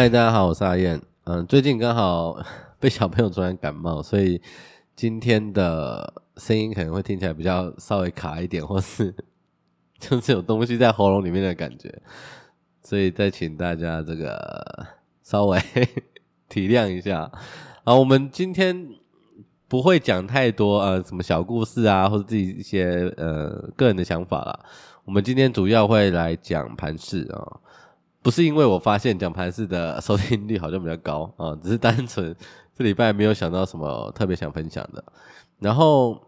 嗨，大家好，我是阿燕。嗯，最近刚好 被小朋友突然感冒，所以今天的声音可能会听起来比较稍微卡一点，或是 就是有东西在喉咙里面的感觉，所以再请大家这个稍微 体谅一下。啊，我们今天不会讲太多呃什么小故事啊，或者自己一些呃个人的想法啦。我们今天主要会来讲盘势啊。不是因为我发现讲盘式的收听率好像比较高啊，只是单纯这礼拜没有想到什么特别想分享的。然后，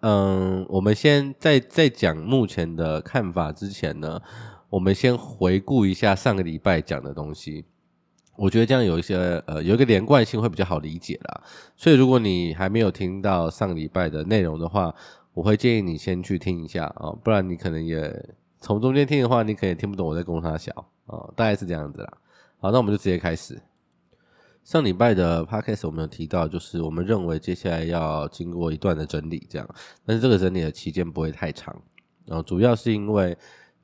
嗯，我们先在在讲目前的看法之前呢，我们先回顾一下上个礼拜讲的东西。我觉得这样有一些呃有一个连贯性会比较好理解啦。所以如果你还没有听到上个礼拜的内容的话，我会建议你先去听一下啊，不然你可能也。从中间听的话，你可能听不懂我在供三小啊，大概是这样子啦。好，那我们就直接开始。上礼拜的 podcast 我们有提到，就是我们认为接下来要经过一段的整理，这样，但是这个整理的期间不会太长。然后主要是因为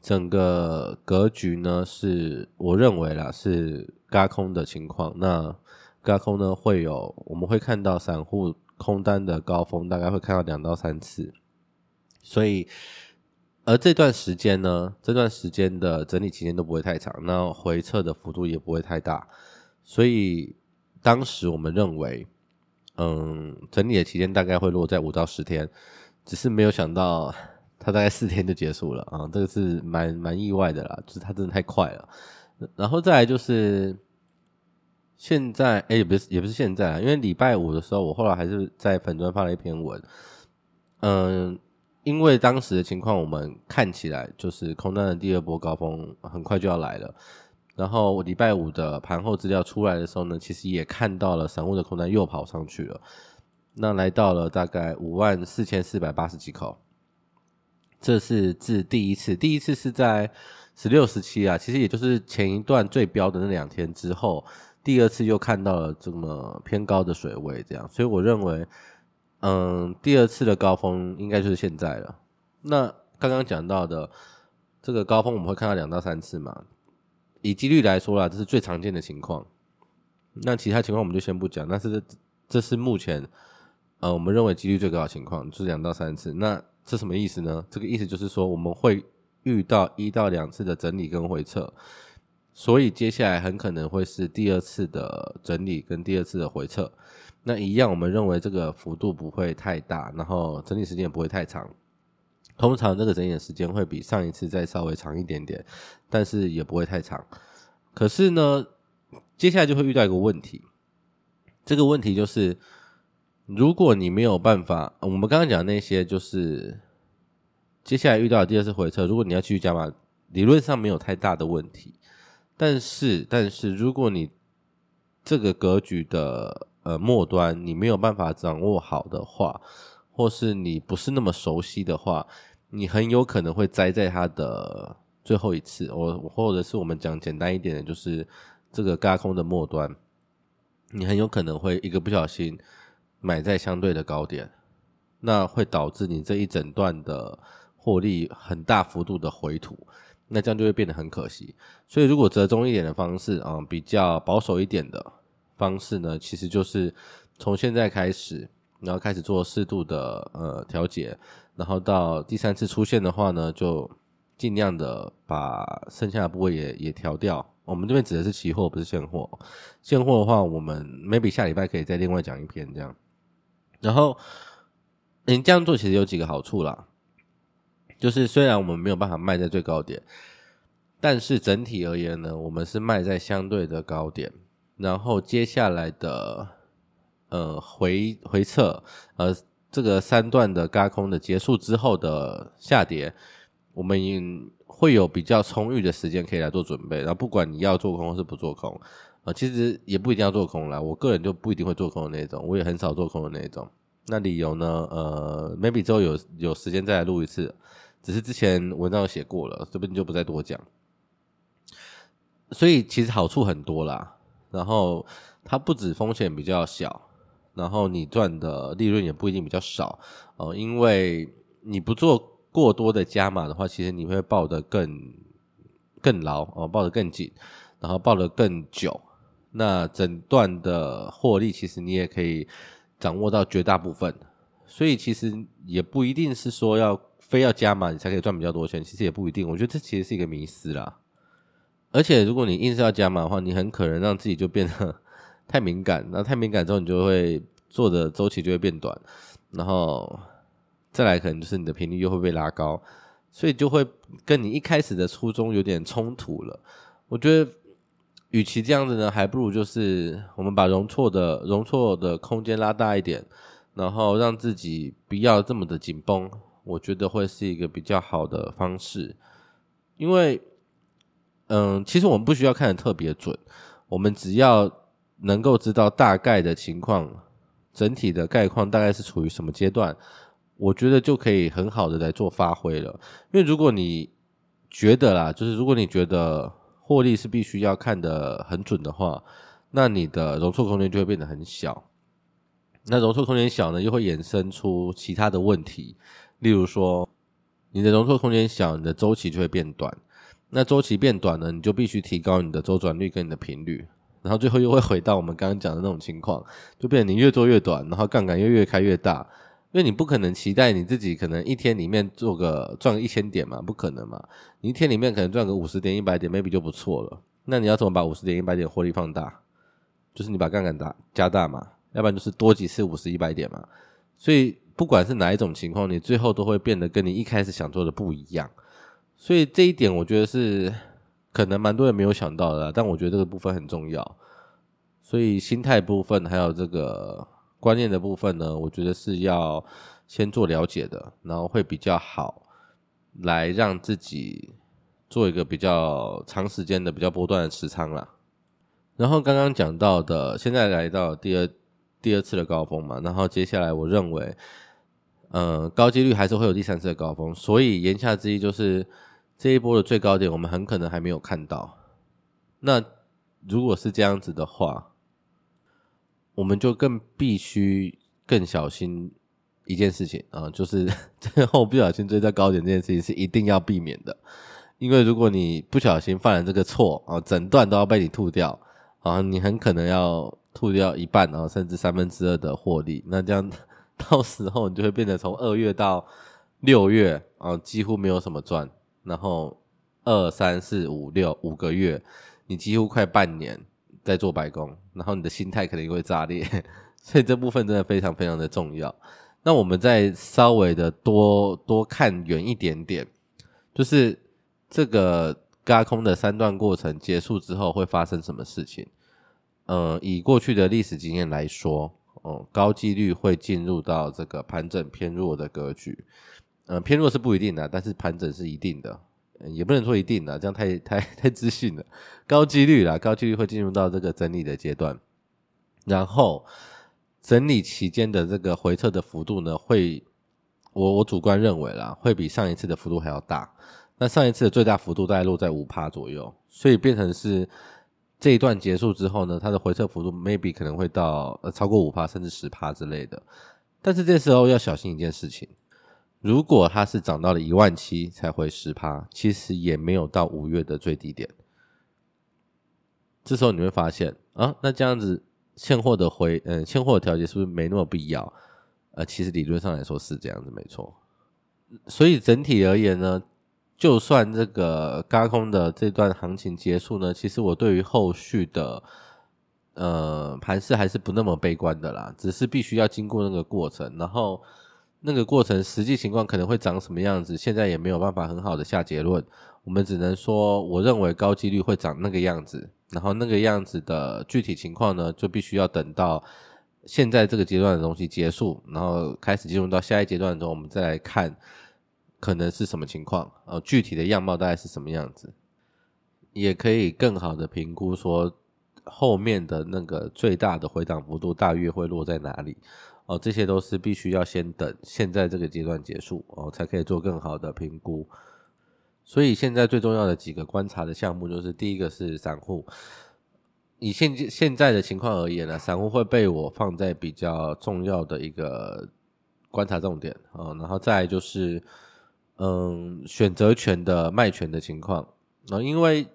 整个格局呢，是我认为啦是轧空的情况。那轧空呢会有，我们会看到散户空单的高峰，大概会看到两到三次，所以。而这段时间呢，这段时间的整理期间都不会太长，那回撤的幅度也不会太大，所以当时我们认为，嗯，整理的期间大概会落在五到十天，只是没有想到它大概四天就结束了啊，这个是蛮蛮意外的啦，就是它真的太快了。然后再来就是现在，哎，也不是也不是现在啊，因为礼拜五的时候，我后来还是在粉专发了一篇文，嗯。因为当时的情况，我们看起来就是空单的第二波高峰很快就要来了。然后我礼拜五的盘后资料出来的时候呢，其实也看到了散户的空单又跑上去了，那来到了大概五万四千四百八十几口。这是自第一次，第一次是在十六、十七啊，其实也就是前一段最标的那两天之后，第二次又看到了这么偏高的水位，这样，所以我认为。嗯，第二次的高峰应该就是现在了。那刚刚讲到的这个高峰，我们会看到两到三次嘛？以几率来说啦，这是最常见的情况。那其他情况我们就先不讲。但是这是目前呃我们认为几率最高的情况，就是两到三次。那这什么意思呢？这个意思就是说我们会遇到一到两次的整理跟回撤，所以接下来很可能会是第二次的整理跟第二次的回撤。那一样，我们认为这个幅度不会太大，然后整理时间也不会太长。通常这个整理的时间会比上一次再稍微长一点点，但是也不会太长。可是呢，接下来就会遇到一个问题，这个问题就是，如果你没有办法，我们刚刚讲那些就是接下来遇到的第二次回撤，如果你要继续加码，理论上没有太大的问题。但是，但是如果你这个格局的呃，末端你没有办法掌握好的话，或是你不是那么熟悉的话，你很有可能会栽在它的最后一次。我或者是我们讲简单一点的，就是这个轧空的末端，你很有可能会一个不小心买在相对的高点，那会导致你这一整段的获利很大幅度的回吐，那这样就会变得很可惜。所以如果折中一点的方式啊，比较保守一点的。方式呢，其实就是从现在开始，然后开始做适度的呃调节，然后到第三次出现的话呢，就尽量的把剩下的部位也也调掉。我们这边指的是期货，不是现货。现货的话，我们 maybe 下礼拜可以再另外讲一篇这样。然后你这样做其实有几个好处啦，就是虽然我们没有办法卖在最高点，但是整体而言呢，我们是卖在相对的高点。然后接下来的呃回回撤，呃这个三段的轧空的结束之后的下跌，我们会有比较充裕的时间可以来做准备。然后不管你要做空或是不做空，呃、其实也不一定要做空啦。我个人就不一定会做空的那种，我也很少做空的那种。那理由呢？呃，maybe 之后有有时间再来录一次，只是之前文章写过了，这边就不再多讲。所以其实好处很多啦。然后它不止风险比较小，然后你赚的利润也不一定比较少哦，因为你不做过多的加码的话，其实你会抱得更更牢哦，抱得更紧，然然后抱得更久，那整段的获利其实你也可以掌握到绝大部分。所以其实也不一定是说要非要加码你才可以赚比较多钱，其实也不一定。我觉得这其实是一个迷思啦。而且如果你硬是要加码的话，你很可能让自己就变得太敏感，那太敏感之后，你就会做的周期就会变短，然后再来可能就是你的频率又会被拉高，所以就会跟你一开始的初衷有点冲突了。我觉得，与其这样子呢，还不如就是我们把容错的容错的空间拉大一点。然后让自己不要这么的紧绷，我觉得会是一个比较好的方式。因为，嗯，其实我们不需要看得特别准，我们只要能够知道大概的情况，整体的概况大概是处于什么阶段，我觉得就可以很好的来做发挥了。因为如果你觉得啦，就是如果你觉得获利是必须要看得很准的话，那你的容错空间就会变得很小。那容错空间小呢，又会衍生出其他的问题，例如说，你的容错空间小，你的周期就会变短。那周期变短呢，你就必须提高你的周转率跟你的频率，然后最后又会回到我们刚刚讲的那种情况，就变成你越做越短，然后杠杆又越开越大，因为你不可能期待你自己可能一天里面做个赚个一千点嘛，不可能嘛，你一天里面可能赚个五十点、一百点，maybe 就不错了。那你要怎么把五十点、一百点获利放大？就是你把杠杆大加大嘛。要不然就是多几次五十一百点嘛，所以不管是哪一种情况，你最后都会变得跟你一开始想做的不一样。所以这一点我觉得是可能蛮多人没有想到的，但我觉得这个部分很重要。所以心态部分还有这个观念的部分呢，我觉得是要先做了解的，然后会比较好，来让自己做一个比较长时间的、比较波段的持仓啦。然后刚刚讲到的，现在来到第二。第二次的高峰嘛，然后接下来我认为，呃，高几率还是会有第三次的高峰，所以言下之意就是这一波的最高点我们很可能还没有看到。那如果是这样子的话，我们就更必须更小心一件事情啊，就是最后不小心追在高点这件事情是一定要避免的，因为如果你不小心犯了这个错啊，整段都要被你吐掉啊，你很可能要。吐掉一半，然后甚至三分之二的获利，那这样 到时候你就会变得从二月到六月啊，几乎没有什么赚，然后二三四五六五个月，你几乎快半年在做白工，然后你的心态肯定会炸裂，所以这部分真的非常非常的重要。那我们再稍微的多多看远一点点，就是这个轧空的三段过程结束之后会发生什么事情？呃，以过去的历史经验来说，哦、高几率会进入到这个盘整偏弱的格局。嗯，偏弱是不一定的，但是盘整是一定的，也不能说一定的，这样太太太自信了。高几率啦，高几率会进入到这个整理的阶段，然后整理期间的这个回撤的幅度呢，会我我主观认为啦，会比上一次的幅度还要大。那上一次的最大幅度大概落在五趴左右，所以变成是。这一段结束之后呢，它的回撤幅度 maybe 可能会到呃超过五趴甚至十趴之类的，但是这时候要小心一件事情，如果它是涨到了一万七才回十趴，其实也没有到五月的最低点。这时候你会发现啊，那这样子现货的回嗯现货的调节是不是没那么必要？呃，其实理论上来说是这样子没错，所以整体而言呢。就算这个高空的这段行情结束呢，其实我对于后续的呃盘势还是不那么悲观的啦，只是必须要经过那个过程，然后那个过程实际情况可能会长什么样子，现在也没有办法很好的下结论，我们只能说我认为高几率会长那个样子，然后那个样子的具体情况呢，就必须要等到现在这个阶段的东西结束，然后开始进入到下一阶段的时候，我们再来看。可能是什么情况？哦，具体的样貌大概是什么样子，也可以更好的评估说后面的那个最大的回档幅度大约会落在哪里。哦，这些都是必须要先等现在这个阶段结束哦，才可以做更好的评估。所以现在最重要的几个观察的项目就是，第一个是散户，以现现在的情况而言呢，散户会被我放在比较重要的一个观察重点哦，然后再就是。嗯，选择权的卖权的情况，那因为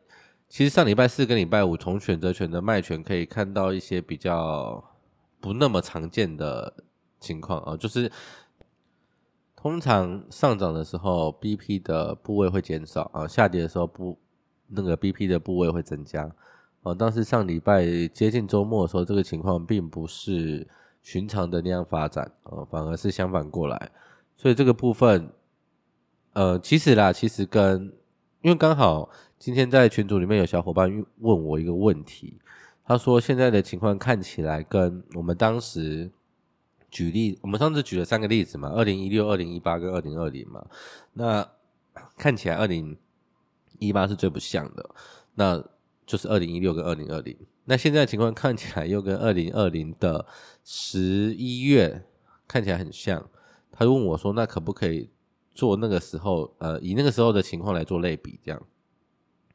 其实上礼拜四跟礼拜五从选择权的卖权可以看到一些比较不那么常见的情况啊，就是通常上涨的时候 BP 的部位会减少啊，下跌的时候不那个 BP 的部位会增加啊，但是上礼拜接近周末的时候，这个情况并不是寻常的那样发展啊，反而是相反过来，所以这个部分。呃，其实啦，其实跟因为刚好今天在群组里面有小伙伴问我一个问题，他说现在的情况看起来跟我们当时举例，我们上次举了三个例子嘛，二零一六、二零一八跟二零二零嘛，那看起来二零一八是最不像的，那就是二零一六跟二零二零，那现在情况看起来又跟二零二零的十一月看起来很像，他就问我说，那可不可以？做那个时候，呃，以那个时候的情况来做类比，这样。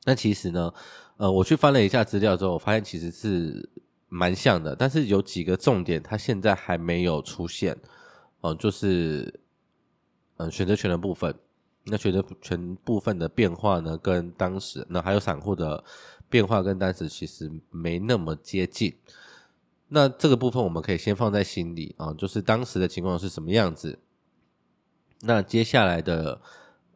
那其实呢，呃，我去翻了一下资料之后，我发现其实是蛮像的，但是有几个重点，它现在还没有出现，哦、呃，就是，嗯、选择权的部分。那选择权部分的变化呢，跟当时那还有散户的变化跟当时其实没那么接近。那这个部分我们可以先放在心里啊、就是当时的情况是什么样子。那接下来的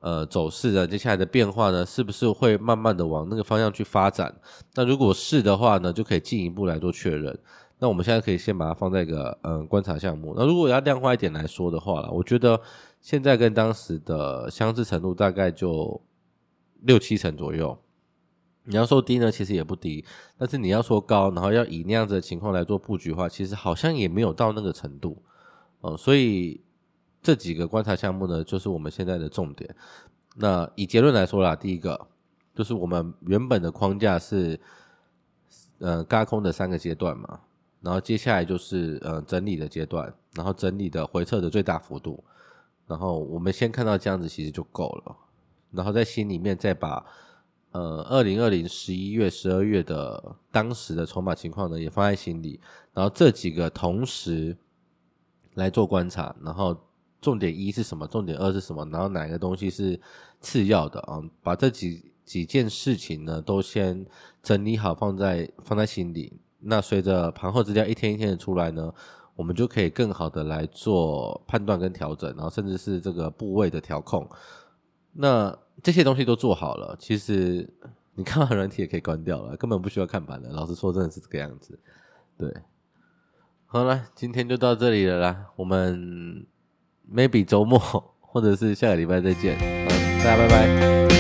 呃走势的？接下来的变化呢？是不是会慢慢的往那个方向去发展？那如果是的话呢，就可以进一步来做确认。那我们现在可以先把它放在一个嗯、观察项目。那如果要量化一点来说的话，我觉得现在跟当时的相似程度大概就六七成左右。你要说低呢，其实也不低。但是你要说高，然后要以那样子的情况来做布局的话，其实好像也没有到那个程度。哦、呃，所以。这几个观察项目呢，就是我们现在的重点。那以结论来说啦，第一个就是我们原本的框架是，呃，轧空的三个阶段嘛，然后接下来就是呃整理的阶段，然后整理的回撤的最大幅度，然后我们先看到这样子其实就够了，然后在心里面再把呃二零二零十一月、十二月的当时的筹码情况呢也放在心里，然后这几个同时来做观察，然后。重点一是什么？重点二是什么？然后哪个东西是次要的啊？把这几几件事情呢都先整理好，放在放在心里。那随着盘后资料一天一天的出来呢，我们就可以更好的来做判断跟调整，然后甚至是这个部位的调控。那这些东西都做好了，其实你看完软体也可以关掉了，根本不需要看盘的。老实说，真的是这个样子。对，好了，今天就到这里了啦，我们。Maybe 周末，或者是下个礼拜再见，嗯，大家拜拜。